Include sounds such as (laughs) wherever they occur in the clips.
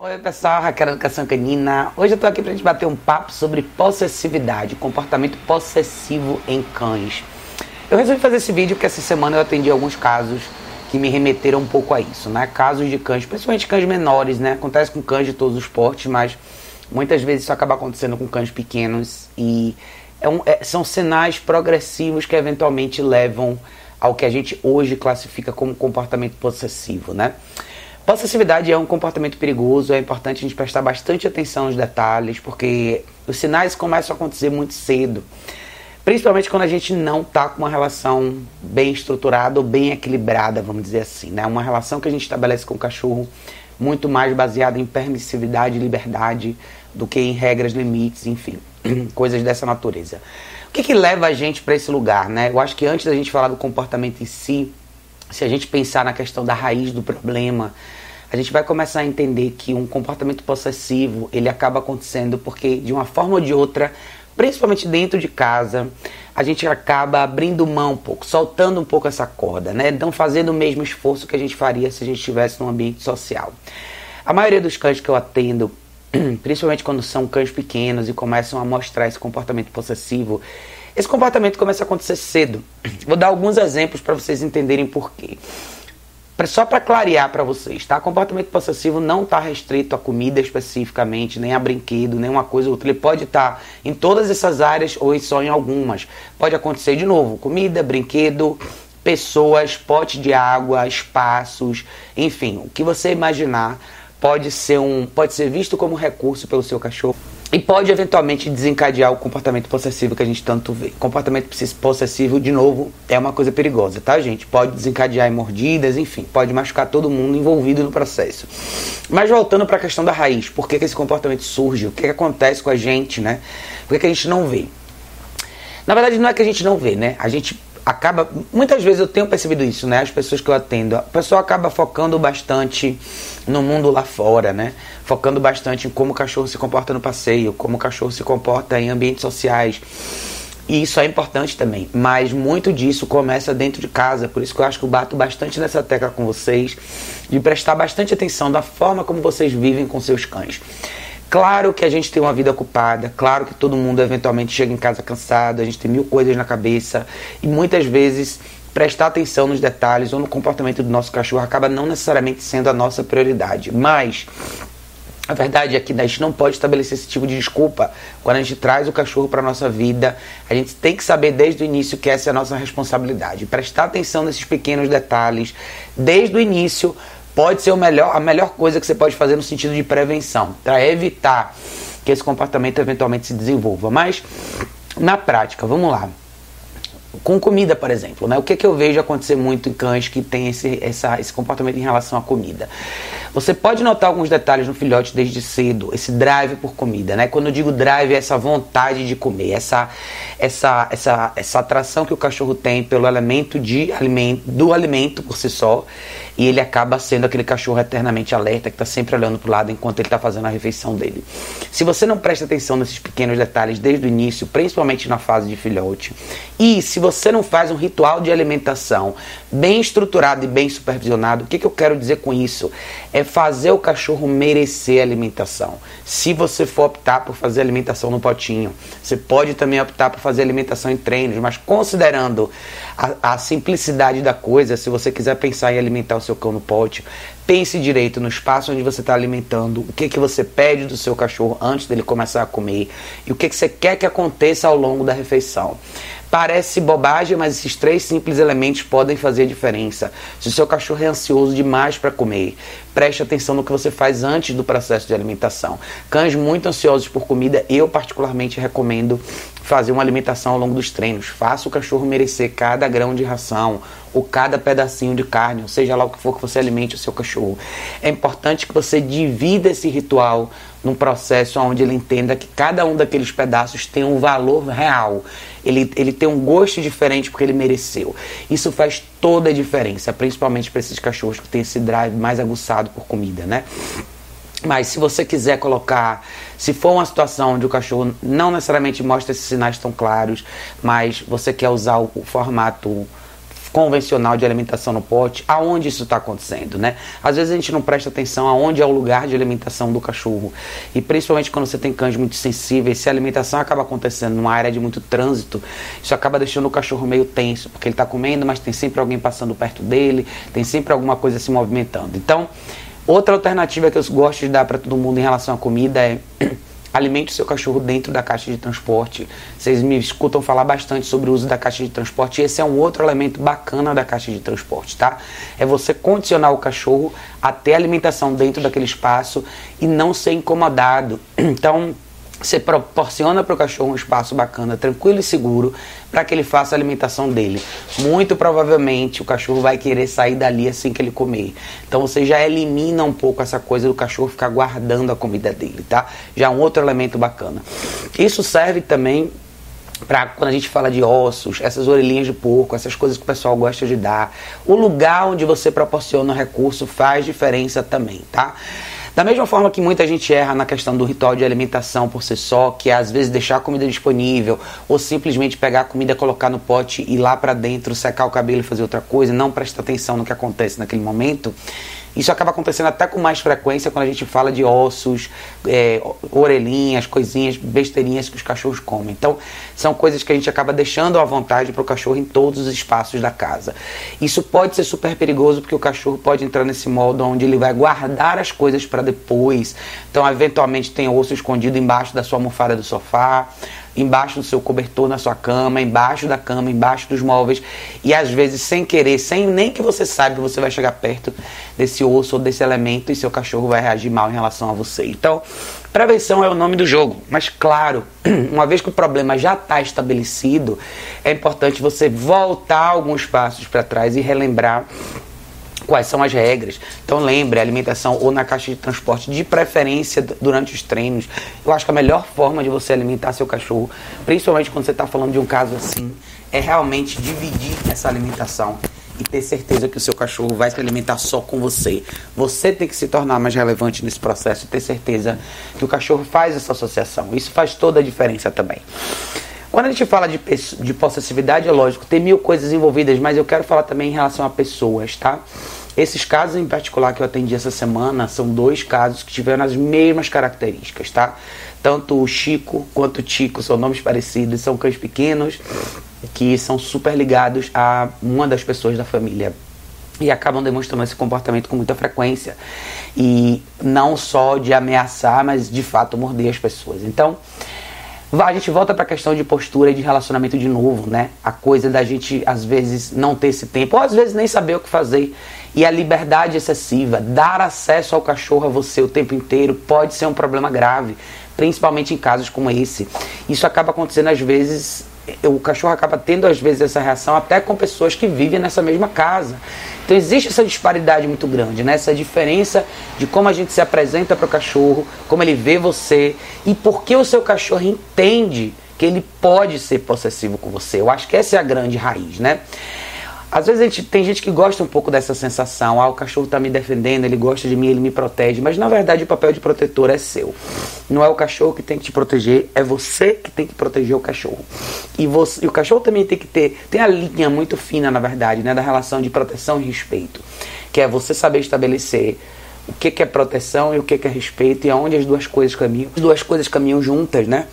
Oi pessoal, Raquel Educação Canina. Hoje eu tô aqui pra gente bater um papo sobre possessividade, comportamento possessivo em cães. Eu resolvi fazer esse vídeo porque essa semana eu atendi alguns casos que me remeteram um pouco a isso, né? Casos de cães, principalmente cães menores, né? Acontece com cães de todos os portes, mas muitas vezes isso acaba acontecendo com cães pequenos e é um, é, são sinais progressivos que eventualmente levam ao que a gente hoje classifica como comportamento possessivo, né? Possessividade é um comportamento perigoso, é importante a gente prestar bastante atenção nos detalhes, porque os sinais começam a acontecer muito cedo. Principalmente quando a gente não está com uma relação bem estruturada ou bem equilibrada, vamos dizer assim. Né? Uma relação que a gente estabelece com o cachorro muito mais baseada em permissividade e liberdade do que em regras, limites, enfim, (clears throat) coisas dessa natureza. O que, que leva a gente para esse lugar? Né? Eu acho que antes da gente falar do comportamento em si, se a gente pensar na questão da raiz do problema, a gente vai começar a entender que um comportamento possessivo ele acaba acontecendo porque de uma forma ou de outra, principalmente dentro de casa, a gente acaba abrindo mão um pouco, soltando um pouco essa corda, né? Não fazendo o mesmo esforço que a gente faria se a gente estivesse num ambiente social. A maioria dos cães que eu atendo, (clears throat) principalmente quando são cães pequenos e começam a mostrar esse comportamento possessivo, esse comportamento começa a acontecer cedo. Vou dar alguns exemplos para vocês entenderem por quê. Só para clarear para vocês, tá? Comportamento possessivo não está restrito a comida especificamente, nem a brinquedo, nem uma coisa ou outra. Ele pode estar tá em todas essas áreas ou só em algumas. Pode acontecer de novo: comida, brinquedo, pessoas, pote de água, espaços, enfim, o que você imaginar pode ser um, pode ser visto como recurso pelo seu cachorro. E pode eventualmente desencadear o comportamento possessivo que a gente tanto vê. Comportamento possessivo, de novo, é uma coisa perigosa, tá, gente? Pode desencadear em mordidas, enfim, pode machucar todo mundo envolvido no processo. Mas voltando para a questão da raiz, por que, que esse comportamento surge? O que, que acontece com a gente, né? Por que, que a gente não vê? Na verdade, não é que a gente não vê, né? A gente acaba. Muitas vezes eu tenho percebido isso, né? As pessoas que eu atendo. A pessoa acaba focando bastante no mundo lá fora, né? Focando bastante em como o cachorro se comporta no passeio, como o cachorro se comporta em ambientes sociais. E isso é importante também, mas muito disso começa dentro de casa, por isso que eu acho que eu bato bastante nessa tecla com vocês, de prestar bastante atenção da forma como vocês vivem com seus cães. Claro que a gente tem uma vida ocupada, claro que todo mundo eventualmente chega em casa cansado, a gente tem mil coisas na cabeça e muitas vezes prestar atenção nos detalhes ou no comportamento do nosso cachorro acaba não necessariamente sendo a nossa prioridade. Mas a verdade é que a gente não pode estabelecer esse tipo de desculpa quando a gente traz o cachorro para a nossa vida. A gente tem que saber desde o início que essa é a nossa responsabilidade. Prestar atenção nesses pequenos detalhes desde o início pode ser o melhor, a melhor coisa que você pode fazer no sentido de prevenção, para evitar que esse comportamento eventualmente se desenvolva. Mas, na prática, vamos lá. Com comida, por exemplo, né? o que, é que eu vejo acontecer muito em cães que têm esse, essa, esse comportamento em relação à comida? Você pode notar alguns detalhes no filhote desde cedo, esse drive por comida, né? Quando eu digo drive, é essa vontade de comer, essa, essa, essa, essa atração que o cachorro tem pelo elemento de do alimento por si só, e ele acaba sendo aquele cachorro eternamente alerta que está sempre olhando para o lado enquanto ele está fazendo a refeição dele. Se você não presta atenção nesses pequenos detalhes desde o início, principalmente na fase de filhote, e se você não faz um ritual de alimentação bem estruturado e bem supervisionado, o que, que eu quero dizer com isso? É fazer o cachorro merecer alimentação. Se você for optar por fazer alimentação no potinho, você pode também optar por fazer alimentação em treinos, mas considerando a, a simplicidade da coisa, se você quiser pensar em alimentar o seu cão no pote, pense direito no espaço onde você está alimentando, o que, que você pede do seu cachorro antes dele começar a comer e o que, que você quer que aconteça ao longo da refeição. Parece bobagem, mas esses três simples elementos podem fazer diferença. Se o seu cachorro é ansioso demais para comer, preste atenção no que você faz antes do processo de alimentação. Cães muito ansiosos por comida, eu particularmente recomendo fazer uma alimentação ao longo dos treinos. Faça o cachorro merecer cada grão de ração ou cada pedacinho de carne, ou seja lá o que for que você alimente o seu cachorro. É importante que você divida esse ritual num processo onde ele entenda que cada um daqueles pedaços tem um valor real. Ele, ele tem um gosto diferente porque ele mereceu. Isso faz toda a diferença, principalmente para esses cachorros que têm esse drive mais aguçado por comida, né? Mas se você quiser colocar, se for uma situação onde o cachorro não necessariamente mostra esses sinais tão claros, mas você quer usar o, o formato convencional de alimentação no pote, aonde isso está acontecendo, né? Às vezes a gente não presta atenção aonde é o lugar de alimentação do cachorro. E principalmente quando você tem cães muito sensíveis, se a alimentação acaba acontecendo numa área de muito trânsito, isso acaba deixando o cachorro meio tenso, porque ele está comendo, mas tem sempre alguém passando perto dele, tem sempre alguma coisa se movimentando. Então, outra alternativa que eu gosto de dar para todo mundo em relação à comida é (clears throat) alimente o seu cachorro dentro da caixa de transporte. Vocês me escutam falar bastante sobre o uso da caixa de transporte. Esse é um outro elemento bacana da caixa de transporte, tá? É você condicionar o cachorro a ter alimentação dentro daquele espaço e não ser incomodado. (clears throat) Então, você proporciona para o cachorro um espaço bacana, tranquilo e seguro, para que ele faça a alimentação dele. Muito provavelmente o cachorro vai querer sair dali assim que ele comer. Então você já elimina um pouco essa coisa do cachorro ficar guardando a comida dele, tá? Já é um outro elemento bacana. Isso serve também para quando a gente fala de ossos, essas orelhinhas de porco, essas coisas que o pessoal gosta de dar. O lugar onde você proporciona o recurso faz diferença também, tá? Da mesma forma que muita gente erra na questão do ritual de alimentação por si só, que é às vezes deixar a comida disponível ou simplesmente pegar a comida, colocar no pote e lá para dentro, secar o cabelo e fazer outra coisa, não prestar atenção no que acontece naquele momento. Isso acaba acontecendo até com mais frequência quando a gente fala de ossos, é, orelhinhas, coisinhas, besteirinhas que os cachorros comem. Então, são coisas que a gente acaba deixando à vontade para o cachorro em todos os espaços da casa. Isso pode ser super perigoso porque o cachorro pode entrar nesse modo onde ele vai guardar as coisas para depois. Então, eventualmente, tem osso escondido embaixo da sua almofada do sofá embaixo do seu cobertor na sua cama, embaixo da cama, embaixo dos móveis e às vezes sem querer, sem nem que você saiba, você vai chegar perto desse osso ou desse elemento e seu cachorro vai reagir mal em relação a você. Então, prevenção é o nome do jogo, mas claro, (clears throat) uma vez que o problema já está estabelecido, é importante você voltar alguns passos para trás e relembrar quais são as regras. Então lembre, alimentação ou na caixa de transporte, de preferência durante os treinos. Eu acho que a melhor forma de você alimentar seu cachorro, principalmente quando você está falando de um caso assim, é realmente dividir essa alimentação e ter certeza que o seu cachorro vai se alimentar só com você. Você tem que se tornar mais relevante nesse processo e ter certeza que o cachorro faz essa associação. Isso faz toda a diferença também. Quando a gente fala de, de possessividade, é lógico, tem mil coisas envolvidas, mas eu quero falar também em relação a pessoas, tá? Esses casos em particular que eu atendi essa semana são dois casos que tiveram as mesmas características, tá? Tanto o Chico quanto o Tico são nomes parecidos, são cães pequenos que são super ligados a uma das pessoas da família e acabam demonstrando esse comportamento com muita frequência e não só de ameaçar, mas de fato morder as pessoas. Então, a gente volta para a questão de postura e de relacionamento de novo, né? A coisa da gente às vezes não ter esse tempo, ou às vezes nem saber o que fazer. E a liberdade excessiva, dar acesso ao cachorro a você o tempo inteiro pode ser um problema grave, principalmente em casos como esse. Isso acaba acontecendo às vezes o cachorro acaba tendo às vezes essa reação até com pessoas que vivem nessa mesma casa. Então existe essa disparidade muito grande, né? essa diferença de como a gente se apresenta para o cachorro, como ele vê você e por que o seu cachorro entende que ele pode ser possessivo com você. Eu acho que essa é a grande raiz, né? Às vezes a gente, tem gente que gosta um pouco dessa sensação, ah, o cachorro está me defendendo, ele gosta de mim, ele me protege, mas na verdade o papel de protetor é seu. Não é o cachorro que tem que te proteger, é você que tem que proteger o cachorro. E, você, e o cachorro também tem que ter, tem a linha muito fina, na verdade, né, da relação de proteção e respeito, que é você saber estabelecer o que, que é proteção e o que, que é respeito e aonde as duas coisas caminham. As duas coisas caminham juntas, né?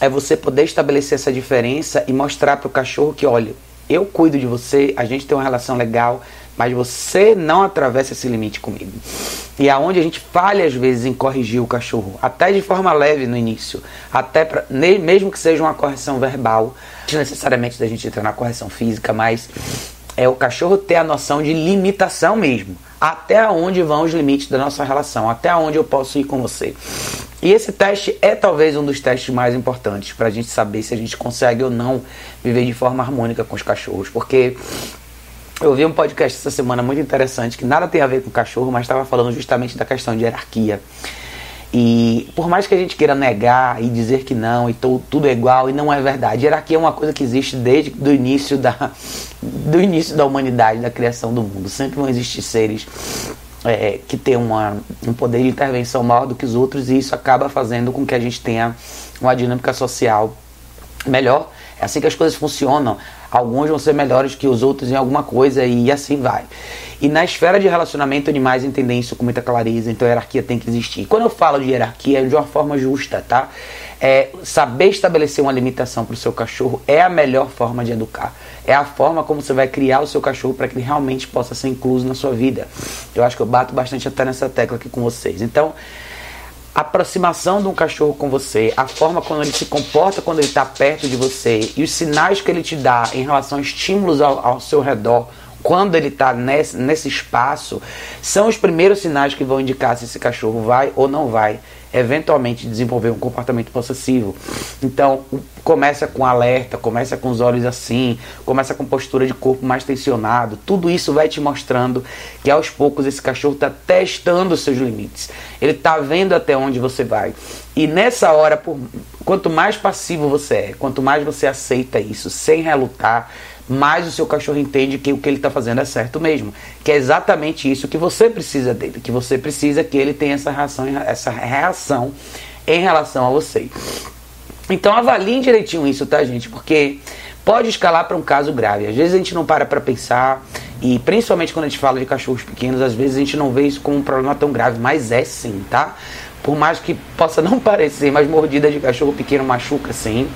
É você poder estabelecer essa diferença e mostrar para o cachorro que, olha, eu cuido de você, a gente tem uma relação legal, mas você não atravessa esse limite comigo. E aonde a gente falha às vezes em corrigir o cachorro, até de forma leve no início, até pra, mesmo que seja uma correção verbal, não necessariamente da gente entrar na correção física, mas é o cachorro ter a noção de limitação mesmo. Até onde vão os limites da nossa relação, até onde eu posso ir com você. E esse teste é talvez um dos testes mais importantes para a gente saber se a gente consegue ou não viver de forma harmônica com os cachorros. Porque eu vi um podcast essa semana muito interessante que nada tem a ver com cachorro, mas estava falando justamente da questão de hierarquia. E por mais que a gente queira negar e dizer que não, e tudo é igual, e não é verdade. Hierarquia é uma coisa que existe desde o início da, (laughs) do início da humanidade, da criação do mundo. Sempre vão existir seres é, que têm uma, um poder de intervenção maior do que os outros, e isso acaba fazendo com que a gente tenha uma dinâmica social melhor. É assim que as coisas funcionam. Alguns vão ser melhores que os outros em alguma coisa e assim vai. E na esfera de relacionamento, animais entendem isso com muita clareza, então a hierarquia tem que existir. Quando eu falo de hierarquia, é de uma forma justa, tá? É, saber estabelecer uma limitação para o seu cachorro é a melhor forma de educar. É a forma como você vai criar o seu cachorro para que ele realmente possa ser incluso na sua vida. Eu acho que eu bato bastante até nessa tecla aqui com vocês. Então, a aproximação de um cachorro com você, a forma como ele se comporta quando ele está perto de você e os sinais que ele te dá em relação a estímulos ao, ao seu redor quando ele está nesse, nesse espaço, são os primeiros sinais que vão indicar se esse cachorro vai ou não vai eventualmente desenvolver um comportamento possessivo. Então, começa com alerta, começa com os olhos assim, começa com postura de corpo mais tensionado. Tudo isso vai te mostrando que aos poucos esse cachorro está testando seus limites. Ele está vendo até onde você vai. E nessa hora, por, quanto mais passivo você é, quanto mais você aceita isso sem relutar, mais o seu cachorro entende que o que ele está fazendo é certo mesmo. Que é exatamente isso que você precisa dele, que você precisa que ele tenha essa reação, essa reação em relação a você. Então avaliem direitinho isso, tá, gente? Porque pode escalar para um caso grave. Às vezes a gente não para para pensar, e principalmente quando a gente fala de cachorros pequenos, às vezes a gente não vê isso como um problema tão grave, mas é sim, tá? Por mais que possa não (laughs) parecer, mas mordida de cachorro pequeno machuca sim,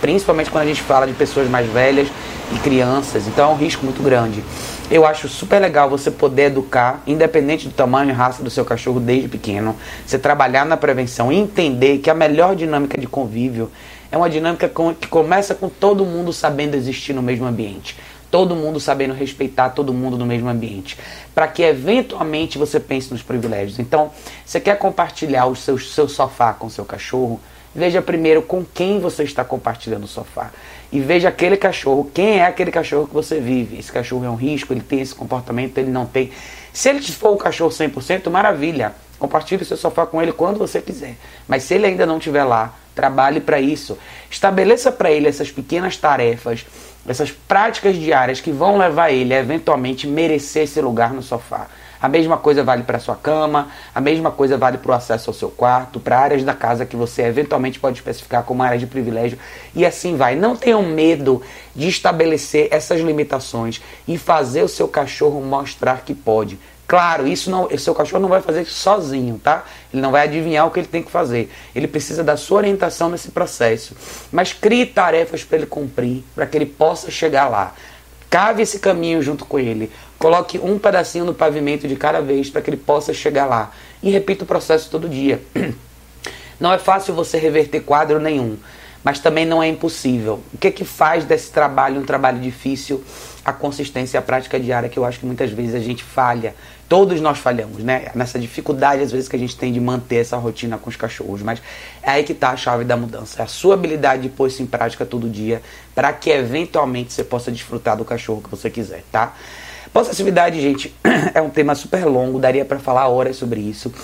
principalmente quando a gente fala de pessoas mais velhas e crianças, então é um risco muito grande. Eu acho super legal você poder educar, independente do tamanho e raça do seu cachorro desde pequeno, você trabalhar na prevenção e entender que a melhor dinâmica de convívio é uma dinâmica que começa com todo mundo sabendo existir no mesmo ambiente. Todo mundo sabendo respeitar todo mundo no mesmo ambiente. Para que eventualmente você pense nos privilégios. Então, você quer compartilhar o seu, seu sofá com o seu cachorro? Veja primeiro com quem você está compartilhando o sofá e veja aquele cachorro, quem é aquele cachorro que você vive. Esse cachorro é um risco, ele tem esse comportamento, ele não tem. Se ele for um cachorro 100%, maravilha. Compartilhe o seu sofá com ele quando você quiser. Mas se ele ainda não estiver lá, trabalhe para isso. Estabeleça para ele essas pequenas tarefas, essas práticas diárias que vão levar ele a eventualmente merecer esse lugar no sofá. A mesma coisa vale para sua cama, a mesma coisa vale para o acesso ao seu quarto, para áreas da casa que você eventualmente pode especificar como área de privilégio e assim vai. Não tenham medo de estabelecer essas limitações e fazer o seu cachorro mostrar que pode. Claro, isso não, o seu cachorro não vai fazer isso sozinho, tá? Ele não vai adivinhar o que ele tem que fazer. Ele precisa da sua orientação nesse processo. Mas crie tarefas para ele cumprir, para que ele possa chegar lá. Cave esse caminho junto com ele. Coloque um pedacinho no pavimento de cada vez para que ele possa chegar lá. E repita o processo todo dia. (clears throat) Não é fácil você reverter quadro nenhum, mas também não é impossível. O que é que faz desse trabalho um trabalho difícil? A consistência e a prática diária, que eu acho que muitas vezes a gente falha. Todos nós falhamos, né? Nessa dificuldade, às vezes, que a gente tem de manter essa rotina com os cachorros. Mas é aí que está a chave da mudança. É a sua habilidade de pôr isso em prática todo dia, para que eventualmente você possa desfrutar do cachorro que você quiser, tá? Possessividade, gente, (clears throat) é um tema super longo, daria para falar horas sobre isso.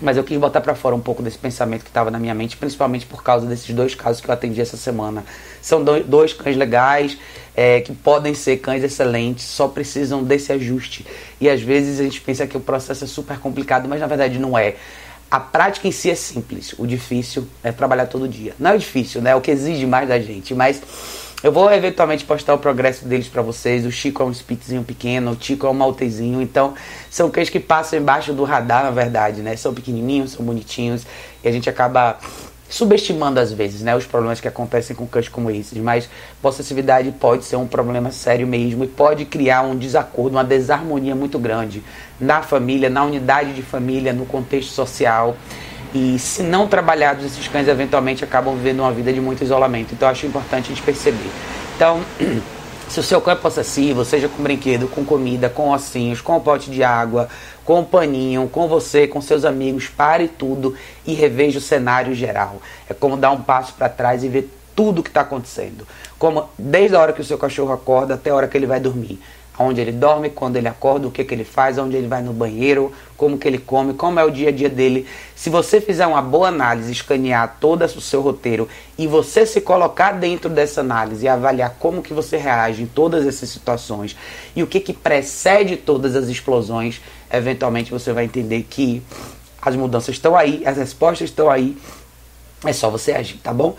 Mas eu quis botar para fora um pouco desse pensamento que estava na minha mente, principalmente por causa desses dois casos que eu atendi essa semana. São dois cães legais, é, que podem ser cães excelentes, só precisam desse ajuste. E às vezes a gente pensa que o processo é super complicado, mas na verdade não é. A prática em si é simples, o difícil é trabalhar todo dia. Não é difícil, né? É o que exige mais da gente, mas eu vou eventualmente postar o progresso deles para vocês. O Chico é um spitzinho pequeno, o Chico é um maltezinho. Então, são cães que passam embaixo do radar, na verdade, né? São pequenininhos, são bonitinhos. E a gente acaba subestimando às vezes, né, os problemas que acontecem com cães como esses, mas possessividade pode ser um problema sério mesmo e pode criar um desacordo, uma desarmonia muito grande na família, na unidade de família, no contexto social. E se não trabalhados, esses cães eventualmente acabam vivendo uma vida de muito isolamento. Então acho importante a gente perceber. Então, (clears throat) se o seu cão é possessivo, seja com brinquedo, com comida, com ossinhos, com um pote de água, com um paninho, com você, com seus amigos, pare tudo e reveja o cenário geral. É como dar um passo para trás e ver tudo o que está acontecendo. Como desde a hora que o seu cachorro acorda até a hora que ele vai dormir onde ele dorme, quando ele acorda, o que, que ele faz, onde ele vai no banheiro, como que ele come, como é o dia a dia dele. Se você fizer uma boa análise, escanear todo o seu roteiro e você se colocar dentro dessa análise e avaliar como que você reage em todas essas situações e o que, que precede todas as explosões, eventualmente você vai entender que as mudanças estão aí, as respostas estão aí, é só você agir, tá bom?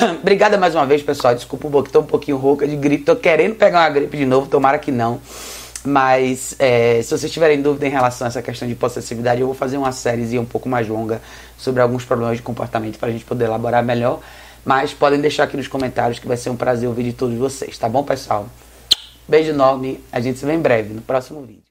(coughs) Obrigada mais uma vez, pessoal. Desculpa um pouquinho, tô um pouquinho rouca de gripe. Tô querendo pegar uma gripe de novo, tomara que não. Mas é, se vocês tiverem dúvida em relação a essa questão de possessividade, eu vou fazer uma série um pouco mais longa sobre alguns problemas de comportamento para a gente poder elaborar melhor. Mas podem deixar aqui nos comentários que vai ser um prazer ouvir de todos vocês, tá bom, pessoal? Beijo enorme, a gente se vê em breve no próximo vídeo.